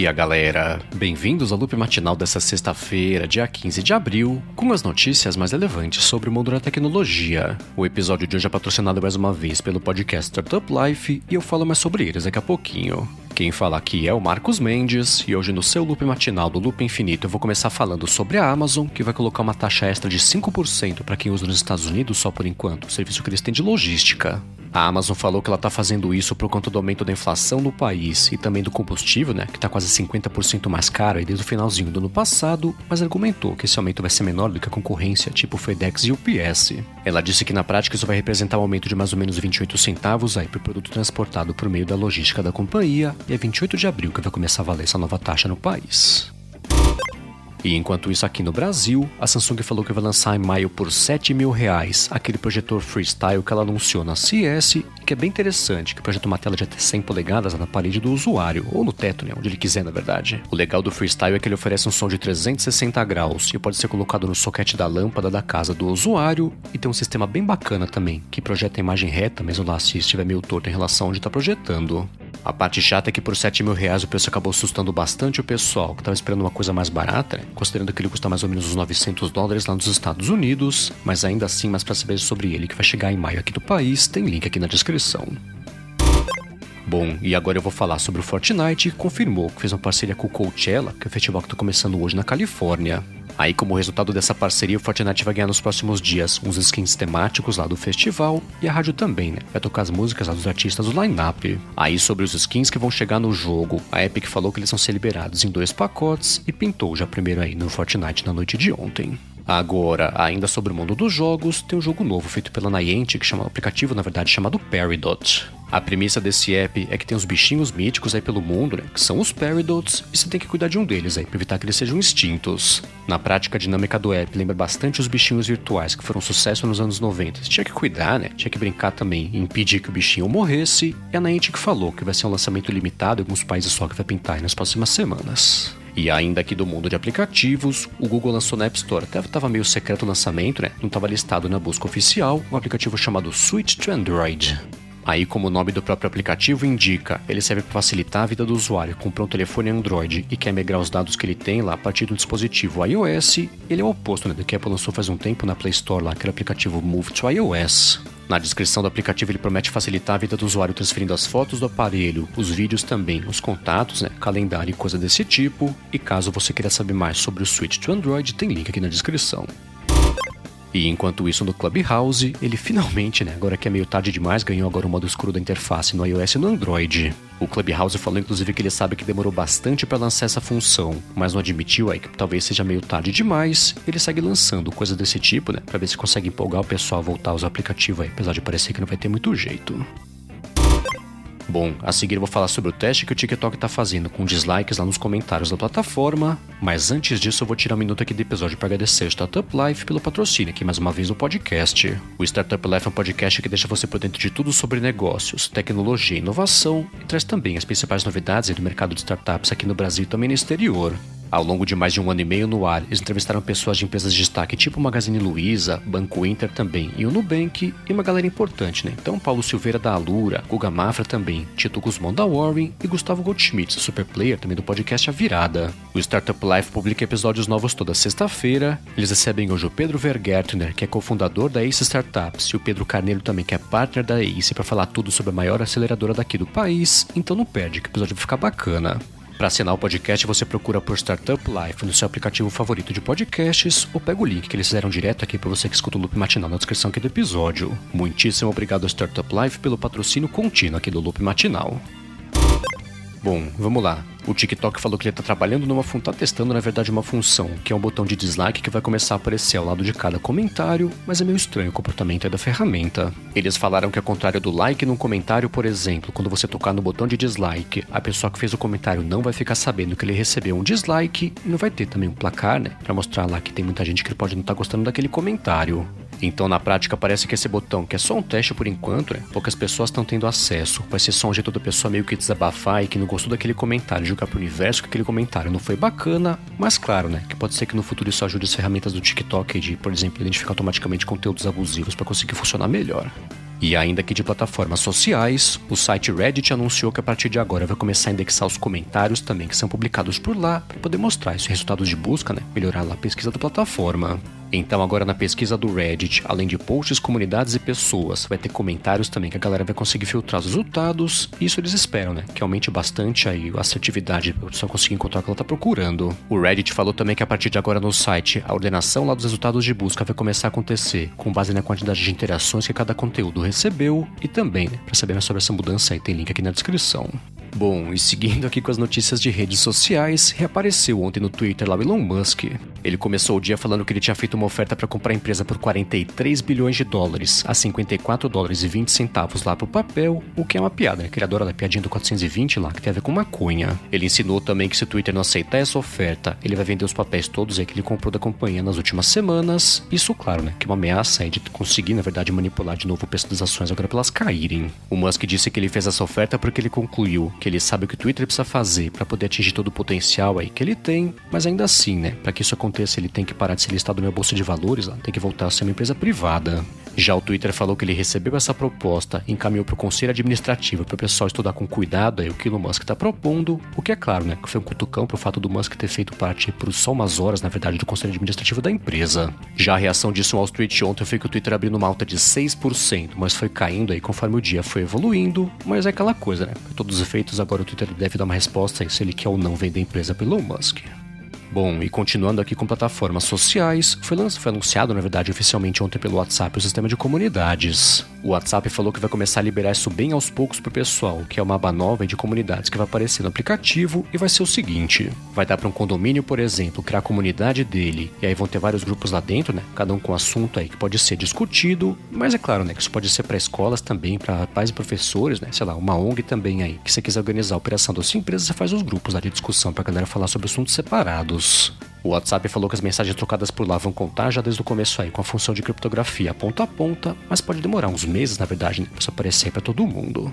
dia, galera! Bem-vindos ao loop matinal dessa sexta-feira, dia 15 de abril, com as notícias mais relevantes sobre o mundo da tecnologia. O episódio de hoje é patrocinado mais uma vez pelo podcast Startup Life e eu falo mais sobre eles daqui a pouquinho. Quem fala aqui é o Marcos Mendes e hoje no seu loop matinal do Loop Infinito eu vou começar falando sobre a Amazon, que vai colocar uma taxa extra de 5% para quem usa nos Estados Unidos só por enquanto, serviço que eles têm de logística. A Amazon falou que ela está fazendo isso por conta do aumento da inflação no país e também do combustível, né, que está quase 50% mais caro aí desde o finalzinho do ano passado, mas argumentou que esse aumento vai ser menor do que a concorrência tipo FedEx e UPS. Ela disse que na prática isso vai representar um aumento de mais ou menos 28 centavos aí por produto transportado por meio da logística da companhia e é 28 de abril que vai começar a valer essa nova taxa no país. E enquanto isso aqui no Brasil, a Samsung falou que vai lançar em maio por 7 mil reais aquele projetor Freestyle que ela anunciou na CS, que é bem interessante, que projeta uma tela de até 100 polegadas na parede do usuário, ou no teto, né, onde ele quiser na verdade. O legal do Freestyle é que ele oferece um som de 360 graus e pode ser colocado no soquete da lâmpada da casa do usuário, e tem um sistema bem bacana também, que projeta a imagem reta, mesmo lá se estiver meio torto em relação a onde está projetando. A parte chata é que por 7 mil reais o preço acabou assustando bastante o pessoal, que estava esperando uma coisa mais barata, né? considerando que ele custa mais ou menos uns 900 dólares lá nos Estados Unidos, mas ainda assim, mais para saber sobre ele, que vai chegar em maio aqui do país, tem link aqui na descrição. Bom, e agora eu vou falar sobre o Fortnite, que confirmou que fez uma parceria com o Coachella, que é o festival que está começando hoje na Califórnia. Aí, como resultado dessa parceria, o Fortnite vai ganhar nos próximos dias uns skins temáticos lá do festival e a rádio também, né? Vai tocar as músicas lá dos artistas do line-up. Aí, sobre os skins que vão chegar no jogo, a Epic falou que eles vão ser liberados em dois pacotes e pintou já primeiro aí no Fortnite na noite de ontem. Agora, ainda sobre o mundo dos jogos, tem um jogo novo feito pela Niantic, que chama um aplicativo, na verdade, chamado Peridot. A premissa desse app é que tem os bichinhos míticos aí pelo mundo, né, que são os Peridots, e você tem que cuidar de um deles aí, para evitar que eles sejam extintos. Na prática, a dinâmica do app lembra bastante os bichinhos virtuais que foram sucesso nos anos 90. Você tinha que cuidar, né? Tinha que brincar também impedir que o bichinho morresse, e a Niantic falou que vai ser um lançamento limitado em alguns países só que vai pintar aí nas próximas semanas. E ainda aqui do mundo de aplicativos, o Google lançou na App Store. Até estava meio secreto o lançamento, né? Não estava listado na busca oficial, um aplicativo chamado Switch to Android. Aí, como o nome do próprio aplicativo indica, ele serve para facilitar a vida do usuário que comprou um telefone Android e quer migrar os dados que ele tem lá a partir do dispositivo iOS. Ele é o oposto né, do que a Apple lançou faz um tempo na Play Store, lá, aquele aplicativo Move to iOS. Na descrição do aplicativo ele promete facilitar a vida do usuário transferindo as fotos do aparelho, os vídeos também, os contatos, né, calendário e coisa desse tipo. E caso você queira saber mais sobre o Switch to Android, tem link aqui na descrição. E enquanto isso no Clubhouse, ele finalmente, né, agora que é meio tarde demais, ganhou agora o modo escuro da interface no iOS e no Android. O Clubhouse falou inclusive que ele sabe que demorou bastante para lançar essa função, mas não admitiu aí que talvez seja meio tarde demais. Ele segue lançando coisas desse tipo, né, para ver se consegue empolgar o pessoal a voltar a usar o aplicativo aí, apesar de parecer que não vai ter muito jeito. Bom, a seguir eu vou falar sobre o teste que o TikTok está fazendo com dislikes lá nos comentários da plataforma, mas antes disso eu vou tirar um minuto aqui do episódio para agradecer o Startup Life pelo patrocínio aqui mais uma vez no podcast. O Startup Life é um podcast que deixa você por dentro de tudo sobre negócios, tecnologia e inovação e traz também as principais novidades do mercado de startups aqui no Brasil e também no exterior. Ao longo de mais de um ano e meio no ar, eles entrevistaram pessoas de empresas de destaque tipo Magazine Luiza, Banco Inter também e o Nubank e uma galera importante, né? Então Paulo Silveira da Alura, Guga Mafra também, Tito Guzmão da Warren e Gustavo Goldschmidt, super player também do podcast A Virada. O Startup Life publica episódios novos toda sexta-feira. Eles recebem hoje o Pedro Vergertner, que é cofundador da Ace Startups, e o Pedro Carneiro também, que é partner da Ace, para falar tudo sobre a maior aceleradora daqui do país. Então não perde, que o episódio vai ficar bacana. Para assinar o podcast, você procura por Startup Life no seu aplicativo favorito de podcasts ou pega o link que eles fizeram direto aqui para você que escuta o Loop Matinal na descrição aqui do episódio. Muitíssimo obrigado ao Startup Life pelo patrocínio contínuo aqui do Loop Matinal. Bom, vamos lá. O TikTok falou que ele está trabalhando numa função, tá testando na verdade uma função, que é um botão de dislike que vai começar a aparecer ao lado de cada comentário, mas é meio estranho o comportamento da ferramenta. Eles falaram que ao contrário do like num comentário, por exemplo, quando você tocar no botão de dislike, a pessoa que fez o comentário não vai ficar sabendo que ele recebeu um dislike e não vai ter também um placar, né, para mostrar lá que tem muita gente que pode não estar tá gostando daquele comentário. Então, na prática, parece que esse botão, que é só um teste por enquanto, né? poucas pessoas estão tendo acesso. Vai ser só um jeito da pessoa meio que desabafar e que não gostou daquele comentário, jogar pro universo que aquele comentário não foi bacana, mas claro, né? Que pode ser que no futuro isso ajude as ferramentas do TikTok de, por exemplo, identificar automaticamente conteúdos abusivos para conseguir funcionar melhor. E ainda que de plataformas sociais, o site Reddit anunciou que a partir de agora vai começar a indexar os comentários também que são publicados por lá para poder mostrar esses resultados de busca, né? Melhorar a pesquisa da plataforma. Então agora na pesquisa do Reddit, além de posts, comunidades e pessoas, vai ter comentários também que a galera vai conseguir filtrar os resultados. Isso eles esperam, né? Que aumente bastante aí a assertividade para pessoa conseguir encontrar o que ela tá procurando. O Reddit falou também que a partir de agora no site, a ordenação lá dos resultados de busca vai começar a acontecer com base na quantidade de interações que cada conteúdo recebeu e também, né, para saber mais sobre essa mudança aí tem link aqui na descrição. Bom, e seguindo aqui com as notícias de redes sociais, reapareceu ontem no Twitter lá o Elon Musk. Ele começou o dia falando que ele tinha feito uma oferta para comprar a empresa por 43 bilhões de dólares, a 54 dólares e 20 centavos lá pro papel, o que é uma piada, né? Criadora da piadinha do 420 lá, que tem a ver com maconha. Ele ensinou também que se o Twitter não aceitar essa oferta, ele vai vender os papéis todos aí que ele comprou da companhia nas últimas semanas. Isso, claro, né? Que é uma ameaça aí de conseguir, na verdade, manipular de novo o preço das ações agora para elas caírem. O Musk disse que ele fez essa oferta porque ele concluiu que ele sabe o que o Twitter precisa fazer para poder atingir todo o potencial aí que ele tem, mas ainda assim, né, para que isso aconteça, ele tem que parar de ser listado na bolsa de valores, tem que voltar a ser uma empresa privada. Já o Twitter falou que ele recebeu essa proposta, encaminhou para o conselho administrativo para o pessoal estudar com cuidado aí o que o Musk está propondo, o que é claro, né, que foi um cutucão pro fato do Musk ter feito parte por só umas horas, na verdade, do conselho administrativo da empresa. Já a reação disso no Wall ontem foi que o Twitter abriu uma alta de 6%, mas foi caindo aí conforme o dia foi evoluindo, mas é aquela coisa, né? Por todos os efeitos, agora o Twitter deve dar uma resposta aí se ele quer ou não vender a empresa pelo Musk. Bom, e continuando aqui com plataformas sociais, foi, foi anunciado, na verdade, oficialmente ontem pelo WhatsApp o sistema de comunidades. O WhatsApp falou que vai começar a liberar isso bem aos poucos pro pessoal, que é uma aba nova de comunidades que vai aparecer no aplicativo e vai ser o seguinte: vai dar para um condomínio, por exemplo, criar a comunidade dele, e aí vão ter vários grupos lá dentro, né? Cada um com assunto aí que pode ser discutido, mas é claro, né, que isso pode ser para escolas também, para pais e professores, né? Sei lá, uma ONG também aí, que você quiser organizar a operação da sua empresa, você faz os grupos lá de discussão pra galera falar sobre assuntos separados. O WhatsApp falou que as mensagens trocadas por lá vão contar já desde o começo aí com a função de criptografia ponta a ponta, mas pode demorar uns meses, na verdade, pra isso aparecer para todo mundo.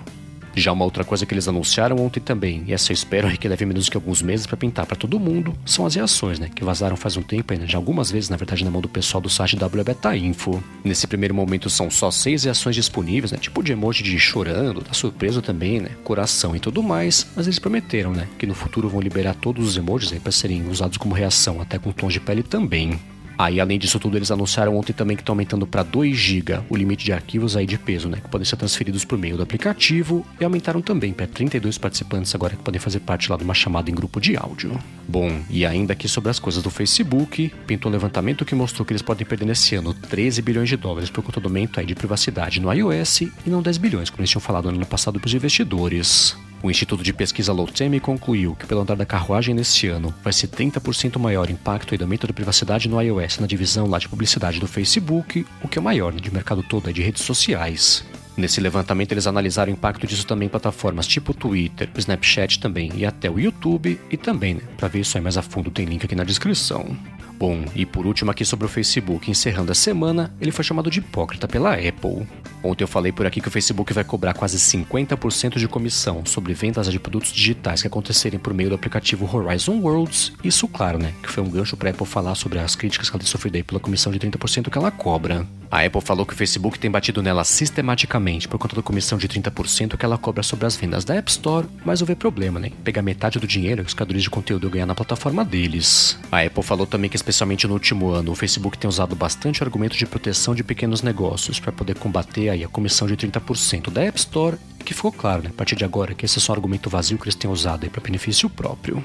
Já uma outra coisa que eles anunciaram ontem também, e essa eu espero que leve menos que alguns meses para pintar para todo mundo, são as reações, né? Que vazaram faz um tempo ainda, já algumas vezes, na verdade, na mão do pessoal do site WBeta Info. Nesse primeiro momento são só seis reações disponíveis, né? Tipo de emoji de chorando, tá surpreso também, né? Coração e tudo mais, mas eles prometeram, né? Que no futuro vão liberar todos os emojis aí para serem usados como reação, até com tons de pele também. Aí, além disso tudo, eles anunciaram ontem também que estão aumentando para 2 GB o limite de arquivos aí de peso, né, que podem ser transferidos por meio do aplicativo, e aumentaram também para 32 participantes agora que podem fazer parte lá de uma chamada em grupo de áudio. Bom, e ainda aqui sobre as coisas do Facebook, pintou um levantamento que mostrou que eles podem perder nesse ano 13 bilhões de dólares por conta do aumento aí de privacidade no iOS e não 10 bilhões, como eles tinham falado no ano passado para os investidores. O Instituto de Pesquisa Lotemi concluiu que pelo andar da carruagem nesse ano vai ser 30% maior impacto do aumento da privacidade no iOS na divisão lá de publicidade do Facebook, o que é o maior de mercado todo de redes sociais. Nesse levantamento, eles analisaram o impacto disso também em plataformas tipo Twitter, Snapchat também e até o YouTube. E também, né, para ver isso aí mais a fundo, tem link aqui na descrição. Bom, e por último aqui sobre o Facebook, encerrando a semana, ele foi chamado de hipócrita pela Apple. Ontem eu falei por aqui que o Facebook vai cobrar quase 50% de comissão sobre vendas de produtos digitais que acontecerem por meio do aplicativo Horizon Worlds. Isso, claro, né, que foi um gancho para a Apple falar sobre as críticas que ela sofrido pela comissão de 30% que ela cobra. A Apple falou que o Facebook tem batido nela sistematicamente por conta da comissão de 30% que ela cobra sobre as vendas da App Store, mas houve problema, né? Pegar metade do dinheiro que os criadores de conteúdo ganham na plataforma deles. A Apple falou também que especialmente no último ano, o Facebook tem usado bastante argumento de proteção de pequenos negócios para poder combater aí a comissão de 30% da App Store, que ficou claro, né, a partir de agora, que esse é só um argumento vazio que eles têm usado para benefício próprio.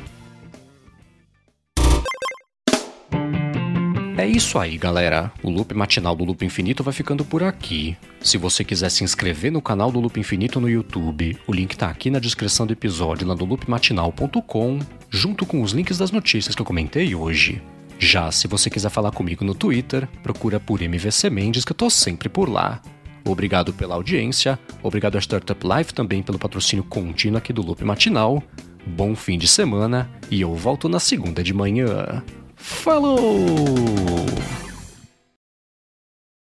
É isso aí, galera. O loop matinal do Loop Infinito vai ficando por aqui. Se você quiser se inscrever no canal do Loop Infinito no YouTube, o link tá aqui na descrição do episódio lá no loopmatinal.com, junto com os links das notícias que eu comentei hoje. Já se você quiser falar comigo no Twitter, procura por MVC Mendes que eu tô sempre por lá. Obrigado pela audiência, obrigado a Startup Life também pelo patrocínio contínuo aqui do Loop Matinal. Bom fim de semana e eu volto na segunda de manhã. Falou!